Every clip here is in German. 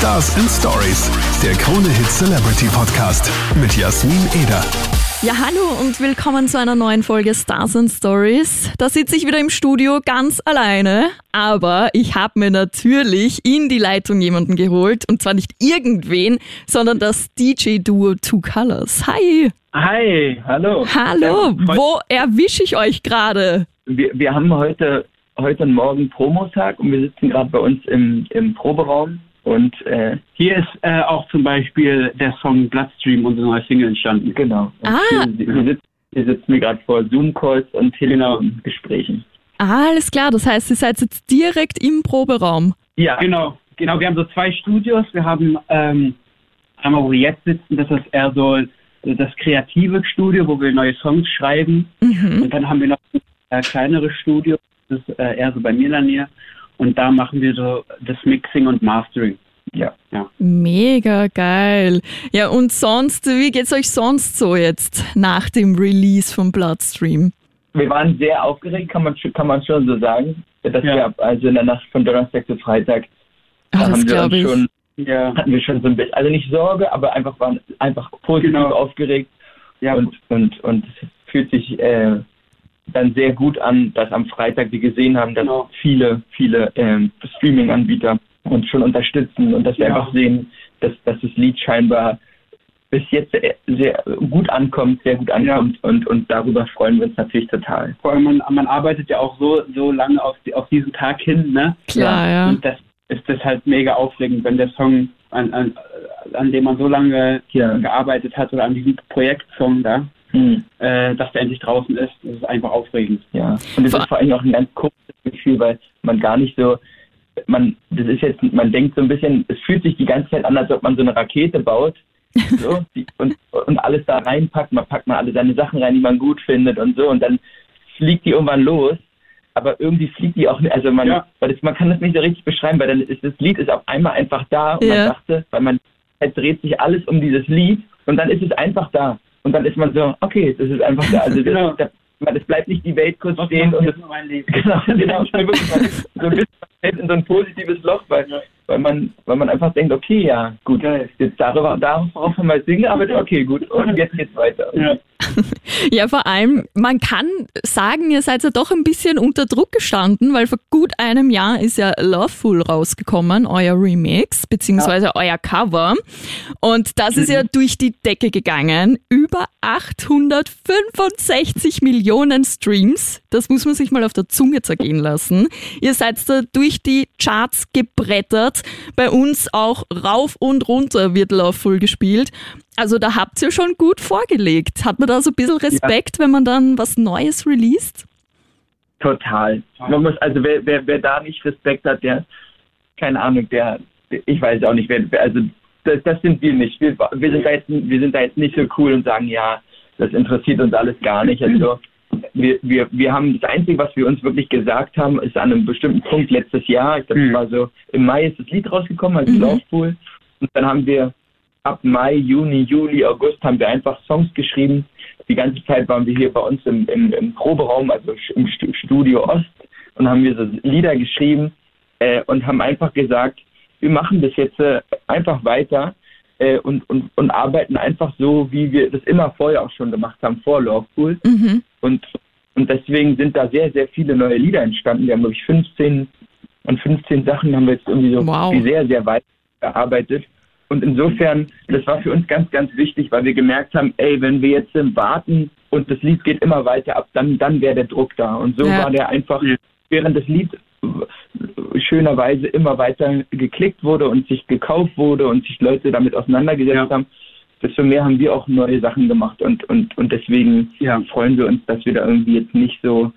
Stars and Stories, der Krone Hit Celebrity Podcast mit Jasmin Eder. Ja, hallo und willkommen zu einer neuen Folge Stars and Stories. Da sitze ich wieder im Studio ganz alleine, aber ich habe mir natürlich in die Leitung jemanden geholt und zwar nicht irgendwen, sondern das DJ-Duo Two Colors. Hi! Hi, hallo. Hallo, wo erwische ich euch gerade? Wir, wir haben heute, heute und morgen Promotag und wir sitzen gerade bei uns im, im Proberaum und äh, Hier ist äh, auch zum Beispiel der Song Bloodstream, unsere neue Single, entstanden. genau. Und Ah. Hier, hier, sitzen, hier sitzen wir gerade vor Zoom-Calls und Telefongesprächen. Alles klar, das heißt, ihr seid jetzt direkt im Proberaum. Ja, Genau, genau. Wir haben so zwei Studios. Wir haben ähm, einmal, wo wir jetzt sitzen, das ist eher so das kreative Studio, wo wir neue Songs schreiben. Mhm. Und dann haben wir noch ein äh, kleineres Studio, das ist äh, eher so bei mir in der Nähe. Und da machen wir so das Mixing und Mastering. ja. Mega geil. Ja, und sonst, wie geht's euch sonst so jetzt nach dem Release von Bloodstream? Wir waren sehr aufgeregt, kann man, kann man schon so sagen. Das Ja. gab also in der Nacht von Donnerstag zu Freitag das haben wir uns ich. schon Ja, hatten wir schon so ein bisschen, also nicht Sorge, aber einfach waren einfach positiv Genau. aufgeregt ja. und, und, und es fühlt sich äh, dann sehr gut an, dass am Freitag wir gesehen haben, dass Genau. viele, viele ähm, Streaming-Anbieter uns schon unterstützen und dass wir Ja. einfach sehen, dass, dass das Lied scheinbar bis jetzt sehr, sehr gut ankommt, sehr gut ankommt und, und darüber freuen wir uns natürlich total. vor allem, man, man arbeitet ja auch so, so lange auf, die, auf diesen Tag hin, ne? Klar, ja. Und das ist das halt mega aufregend, wenn der Song, an, an, an dem man so lange Ja. gearbeitet hat oder an diesem Projektsong da, Hm. äh, dass der endlich draußen ist. Das ist einfach aufregend. Ja, und es Vor- ist vor allem auch ein ganz komisches Gefühl, weil man gar nicht so, man, das ist jetzt, man denkt so ein bisschen, es fühlt sich die ganze Zeit an, als ob man so eine Rakete baut so, die, und, und alles da reinpackt, man packt mal alle seine Sachen rein, die man gut findet und so und dann fliegt die irgendwann los, aber irgendwie fliegt die auch nicht, also man, Ja. weil das, man kann das nicht so richtig beschreiben, weil dann ist das Lied ist auf einmal einfach da und Ja. man dachte, weil man, es dreht sich alles um dieses Lied und dann ist es einfach da und dann ist man so, okay, das ist einfach da, also Genau. das, das, es bleibt nicht die Welt kurz Was stehen und jetzt es mein Leben? Genau, genau. Ich bin wirklich mal so ein bisschen in so ein positives Loch, weil, weil, man, weil man einfach denkt, okay, ja, gut, jetzt darüber, darauf haben wir singen, aber okay, gut, und jetzt geht's weiter. Ja. Ja, vor allem, man kann sagen, ihr seid ja doch ein bisschen unter Druck gestanden, weil vor gut einem Jahr ist ja Loveful rausgekommen, euer Remix, beziehungsweise euer Cover. Und das ist ja durch die Decke gegangen. Über 865 Millionen Streams. Das muss man sich mal auf der Zunge zergehen lassen. Ihr seid da durch die Charts gebrettert. Bei uns auch rauf und runter wird Loveful gespielt. Also da habt ihr schon gut vorgelegt. Hat man da so ein bisschen Respekt, wenn man dann was Neues released? Total. Man muss, also wer, wer, wer da nicht Respekt hat, der, keine Ahnung, der, ich weiß auch nicht, wer, also das, das sind wir nicht. Wir, wir, sind da jetzt, wir sind da jetzt nicht so cool und sagen, ja, das interessiert uns alles gar nicht. Also wir, wir, wir haben das Einzige, was wir uns wirklich gesagt haben, ist an einem bestimmten Punkt letztes Jahr, ich glaube, Mhm. war so, im Mai ist das Lied rausgekommen, als Mhm. Laufpool. Und dann haben wir ab Mai, Juni, Juli, August haben wir einfach Songs geschrieben. Die ganze Zeit waren wir hier bei uns im, im, im Proberaum, also im Stu- Studio Ost, und haben wir so Lieder geschrieben äh, und haben einfach gesagt, wir machen das jetzt äh, einfach weiter äh, und, und, und arbeiten einfach so, wie wir das immer vorher auch schon gemacht haben, vor Lovepool. Mhm. Und, und deswegen sind da sehr, sehr viele neue Lieder entstanden. Wir haben, glaube ich, 15 und 15 Sachen haben wir jetzt irgendwie so Wow. sehr, sehr weit gearbeitet. Und insofern, das war für uns ganz, ganz wichtig, weil wir gemerkt haben, ey, wenn wir jetzt warten und das Lied geht immer weiter ab, dann, dann wäre der Druck da. Und so Ja. war der einfach, während das Lied schönerweise immer weiter geklickt wurde und sich gekauft wurde und sich Leute damit auseinandergesetzt Ja. haben, desto mehr haben wir auch neue Sachen gemacht und, und, und deswegen Ja. freuen wir uns, dass wir da irgendwie jetzt nicht so,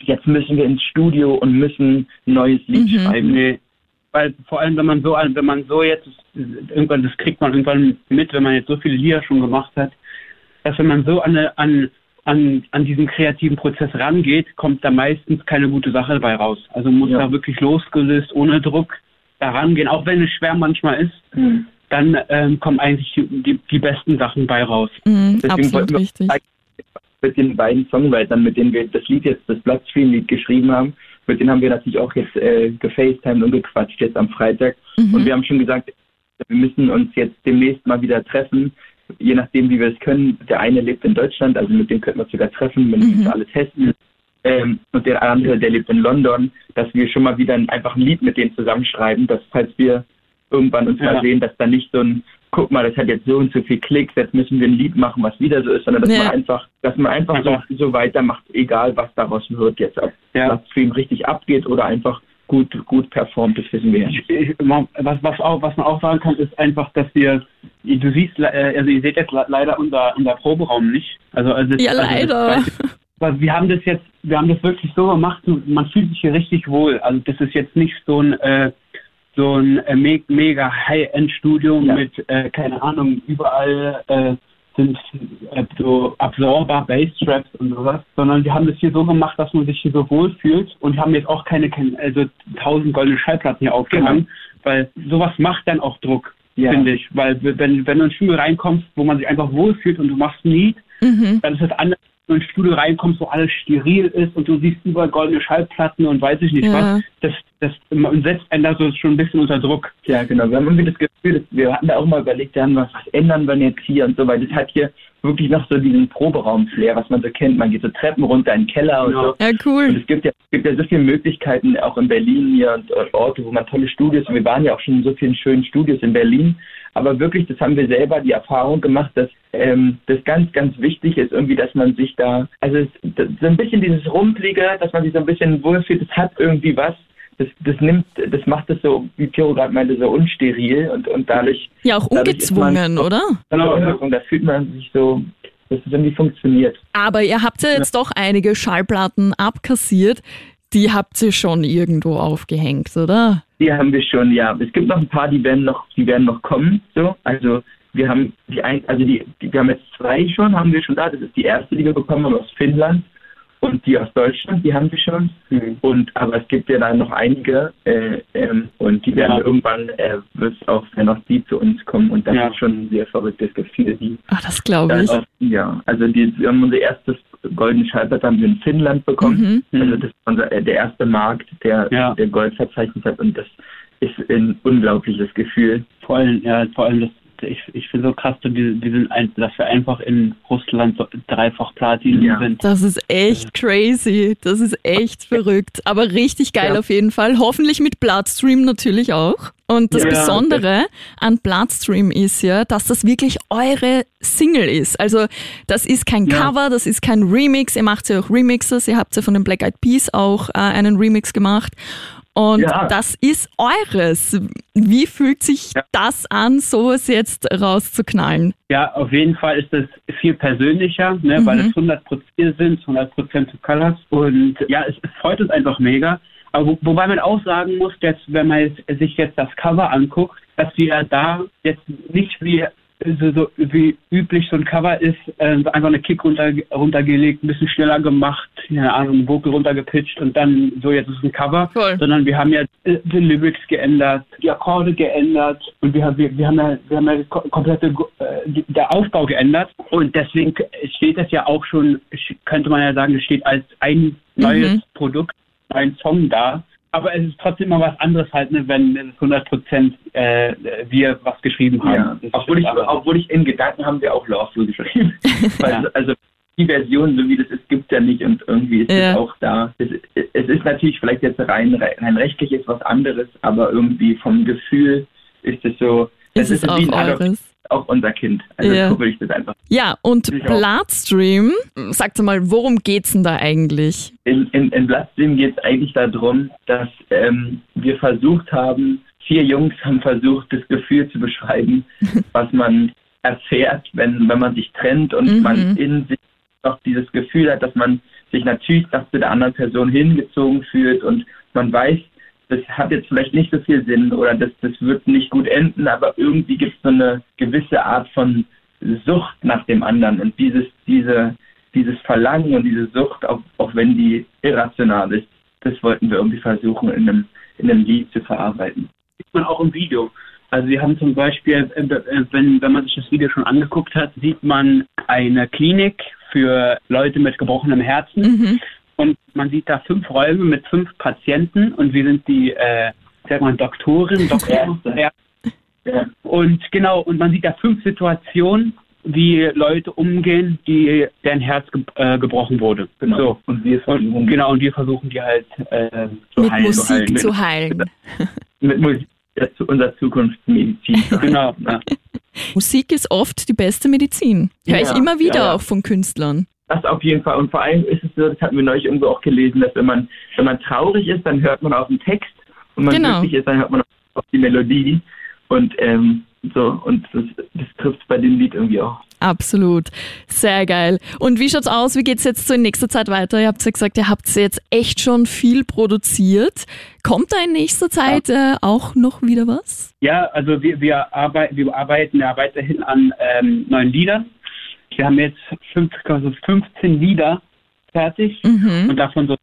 jetzt müssen wir ins Studio und müssen ein neues Lied Mhm. schreiben. Nee. Weil vor allem, wenn man so, wenn man so jetzt, irgendwann, das kriegt man irgendwann mit, wenn man jetzt so viele Lieder schon gemacht hat, dass wenn man so an, an, an, an diesen kreativen Prozess rangeht, kommt da meistens keine gute Sache dabei raus. Also man muss Ja. da wirklich losgelöst, ohne Druck da rangehen, auch wenn es schwer manchmal ist, Mhm. dann ähm, kommen eigentlich die, die besten Sachen bei raus. Mhm, Deswegen absolut wollten wir richtig. mit den beiden Songwritern, mit denen wir das Lied jetzt, das Bloodstream-Lied geschrieben haben, mit denen haben wir natürlich auch jetzt äh, gefacetimed und gequatscht jetzt am Freitag. Mhm. Und wir haben schon gesagt, wir müssen uns jetzt demnächst mal wieder treffen, je nachdem, wie wir es können. Der eine lebt in Deutschland, also mit dem könnten wir uns sogar treffen, wenn Mhm. wir alles testen. Ähm, und der andere, der lebt in London, dass wir schon mal wieder ein, einfach ein Lied mit denen zusammenschreiben, dass falls wir irgendwann uns Ja. mal sehen, dass da nicht so ein, guck mal, das hat jetzt so und so viel Klicks, jetzt müssen wir ein Lied machen, was wieder so ist, sondern dass Ja. man einfach, dass man einfach so, so weitermacht, egal was daraus wird jetzt, ob Ja. das Stream richtig abgeht oder einfach gut, gut performt, das wissen wir was, was, auch, was man auch sagen kann, ist einfach, dass wir, du siehst, äh, also ihr seht jetzt le- leider unser, unser Proberaum nicht. Also, also Ja, also leider. Aber wir haben das jetzt, wir haben das wirklich so gemacht, man fühlt sich hier richtig wohl. Also das ist jetzt nicht so ein äh, so ein äh, me mega High-End-Studio Ja. mit, äh, keine Ahnung, überall äh, sind äh, so Absorber, Bass-Traps und sowas, sondern wir haben das hier so gemacht, dass man sich hier so wohl fühlt und wir haben jetzt auch keine, keine also tausend goldene Schallplatten hier aufgehangen, weil sowas macht dann auch Druck, Ja. finde ich. Weil wenn, wenn du in ein Studio reinkommst, wo man sich einfach wohlfühlt und du machst ein Lied, Mhm. dann ist es anders, wenn du ins Studio reinkommst, wo alles steril ist und du siehst überall goldene Schallplatten und weiß ich nicht Ja. was. Das, das setzt einen da so schon ein bisschen unter Druck. Ja, genau. Wir haben irgendwie das Gefühl, dass wir hatten da auch mal überlegt, ja, was, was ändern wir jetzt hier und so, weil das hat hier wirklich noch so diesen Proberaum-Flair, was man so kennt. Man geht so Treppen runter in den Keller und Ja. so. Ja, Und cool. es gibt ja, es gibt ja so viele Möglichkeiten, auch in Berlin hier und, und Orte, wo man tolle Studios, und wir waren ja auch schon in so vielen schönen Studios in Berlin, aber wirklich, das haben wir selber die Erfahrung gemacht, dass ähm, das ganz, ganz wichtig ist, irgendwie, dass man sich da, also es, das, so ein bisschen dieses Rumpelige, dass man sich so ein bisschen wohlfühlt, das hat irgendwie was, das, das nimmt, das macht es so, wie Piro gerade meinte, so unsteril und, und dadurch, Ja, auch man- ungezwungen, oder? genau, und da fühlt man sich so, dass es irgendwie funktioniert. Aber ihr habt ja jetzt doch einige Schallplatten abkassiert. Die habt ihr schon irgendwo aufgehängt, oder? Die haben wir schon, ja. Es gibt noch ein paar, die werden noch, die werden noch kommen. So, also wir haben die ein, also die, die, wir haben jetzt zwei schon, haben wir schon da. Das ist die erste, die wir bekommen haben aus Finnland und die aus Deutschland, die haben wir schon. Und aber es gibt ja dann noch einige äh, ähm, und die werden Ja. irgendwann äh, wird auch wenn noch die zu uns kommen und das Ja. ist schon ein sehr verrücktes Gefühl. Die Ah, das glaube ich. auch, ja, also die, wir haben unser erstes goldene Schallplatte haben wir in Finnland bekommen. Mhm. Also das ist unser, äh, der erste Markt, der, Ja. der Gold verzeichnet hat und das ist ein unglaubliches Gefühl. Vor allem, ja, vor allem das, ich, ich finde so krass, dass wir, wir sind ein, dass wir einfach in Russland so dreifach Platin Ja. sind. Das ist echt crazy. Das ist echt verrückt. Aber richtig geil Ja. auf jeden Fall. Hoffentlich mit Bloodstream natürlich auch. Und das Ja. Besondere an Bloodstream ist ja, dass das wirklich eure Single ist. Also das ist kein Ja. Cover, das ist kein Remix. Ihr macht ja auch Remixes. Ihr habt ja von den Black Eyed Peas auch äh, einen Remix gemacht. Und Ja. das ist eures. Wie fühlt sich Ja. das an, sowas jetzt rauszuknallen? Ja, auf jeden Fall ist das viel persönlicher, ne, weil Mhm. es 100% sind, 100% zu Colors. Und ja, es, es freut uns einfach mega. Aber wo, wobei man auch sagen muss, jetzt, wenn man jetzt, sich jetzt das Cover anguckt, dass wir da jetzt nicht wie so, so wie üblich so ein Cover ist, äh, einfach eine Kick runter, runtergelegt, ein bisschen schneller gemacht, keine Ahnung, einen Vocal runtergepitcht und dann so jetzt ist ein Cover, Voll. sondern wir haben ja äh, die Lyrics geändert, die Akkorde geändert und wir, haben- wir, wir haben ja, wir haben ja komplette äh, der Aufbau geändert und deswegen steht das ja auch schon, könnte man ja sagen, es steht als ein neues Mhm. Produkt, ein Song da. Aber es ist trotzdem mal was anderes halt, ne, wenn es 100 Prozent äh, wir was geschrieben haben. Ja. Obwohl, ich, ist obwohl ich in Gedanken haben wir auch Lawful geschrieben. Weil, Ja. Also die Version, so wie das ist, gibt es ja nicht und irgendwie ist Ja. es auch da. Es, es ist natürlich vielleicht jetzt rein, rein rechtlich ist was anderes, aber irgendwie vom Gefühl ist es so, Ist das es auch wie ein eures? Auch unser Kind. Also Ja. so würde ich das einfach. Ja, und. Bloodstream, sagt mal, worum geht's denn da eigentlich? In, in, in Bloodstream geht es eigentlich darum, dass ähm, wir versucht haben, vier Jungs haben versucht, das Gefühl zu beschreiben, was man erfährt, wenn, wenn man sich trennt und Mhm. man in sich noch dieses Gefühl hat, dass man sich natürlich noch zu der anderen Person hingezogen fühlt und man weiß, das hat jetzt vielleicht nicht so viel Sinn oder das, das wird nicht gut enden, aber irgendwie gibt es so eine gewisse Art von Sucht nach dem anderen und dieses, diese, dieses Verlangen und diese Sucht, auch, auch wenn die irrational ist, das wollten wir irgendwie versuchen in einem, in einem Lied zu verarbeiten. sieht man auch im Video. Also wir haben zum Beispiel, äh, äh, wenn, wenn man sich das Video schon angeguckt hat, sieht man eine Klinik für Leute mit gebrochenem Herzen. Mhm. Und man sieht da fünf Räume mit fünf Patienten und wir sind die, äh, sag mal, Doktorin, Doktor, ja. Ja. Und genau, und man sieht da fünf Situationen, wie Leute umgehen, die deren Herz ge äh, gebrochen wurde. Genau. So. Und wir versuchen Und, genau, und wir versuchen die halt äh, zu Mit heilen. Musik zu zu heilen. mit Musik das ist unser Zukunftsmedizin. Genau, ja. Musik ist oft die beste Medizin. Höre ich Ja, immer wieder ja, ja. auch von Künstlern. Das auf jeden Fall. Und vor allem ist es so, das hatten wir neulich irgendwo auch gelesen, dass wenn man, wenn man traurig ist, dann hört man auf den Text und wenn man Genau. glücklich ist, dann hört man auf die Melodie. Und ähm, so, und das, das trifft bei dem Lied irgendwie auch. Absolut. Sehr geil. Und wie schaut's aus? Wie geht's jetzt so in nächster Zeit weiter? Ihr habt ja gesagt, ihr habt jetzt echt schon viel produziert. Kommt da in nächster Zeit äh, auch noch wieder was? Ja, also wir, wir, arbeiten, wir arbeiten ja weiterhin an ähm, neuen Liedern. Wir haben jetzt fünf, also 15 Lieder fertig Mhm. und davon so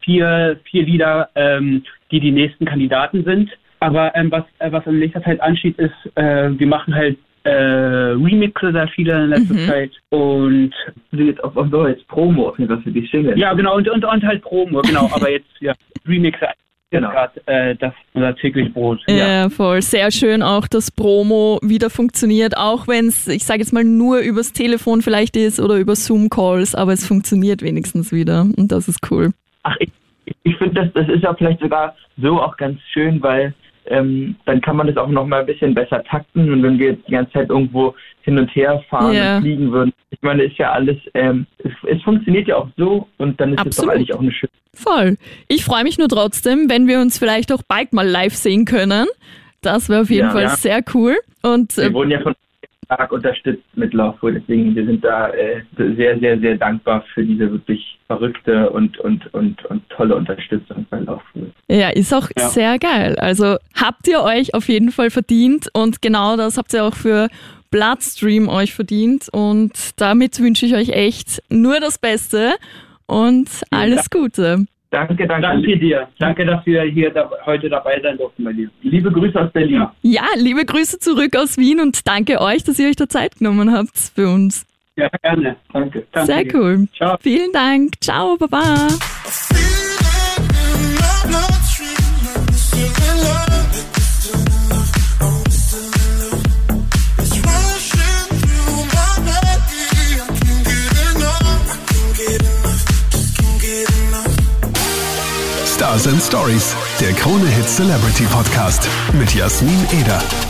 vier, vier Lieder, ähm, die die nächsten Kandidaten sind. Aber ähm, was, äh, was in nächster Zeit ansteht, ist, äh, wir machen halt äh, Remixe sehr viele in letzter Mhm. Zeit und Also jetzt auf, auf Deutsch, Promo auf jeden Fall für die Single. ja genau und, und, und halt Promo, genau, aber jetzt ja Remixe Genau. gerade äh, das unser täglich Brot. Ja. voll. Sehr schön auch, dass Promo wieder funktioniert, auch wenn es, ich sage jetzt mal, nur übers Telefon vielleicht ist oder über Zoom-Calls, aber es funktioniert wenigstens wieder und das ist cool. Ach, ich, ich finde, das, das ist ja vielleicht sogar so auch ganz schön, weil ähm, dann kann man das auch noch mal ein bisschen besser takten. Und wenn wir jetzt die ganze Zeit irgendwo hin und her fahren Ja. und fliegen würden, ich meine, ist ja alles, ähm, es, es funktioniert ja auch so und dann ist es doch eigentlich auch eine schöne Voll. Ich freue mich nur trotzdem, wenn wir uns vielleicht auch bald mal live sehen können. Das wäre auf jeden Ja, Fall ja. sehr cool. Und äh, Wir wurden ja von stark unterstützt mit Laufruhe, deswegen wir sind da äh, sehr, sehr, sehr dankbar für diese wirklich verrückte und, und, und, und tolle Unterstützung bei Laufruhe. Ja, ist auch Ja. sehr geil. Also habt ihr euch auf jeden Fall verdient und genau das habt ihr auch für Bloodstream euch verdient und damit wünsche ich euch echt nur das Beste und alles Gute. Danke, danke. Danke dir. Danke, dass wir hier da, heute dabei sein durften bei dir. Liebe Grüße aus Berlin. Ja, liebe Grüße zurück aus Wien und danke euch, dass ihr euch da Zeit genommen habt für uns. Ja, gerne. Danke. Danke Sehr dir. cool. Ciao. Vielen Dank. Ciao, Baba. Stars and Stories, der Krone Hit Celebrity Podcast mit Jasmin Eder.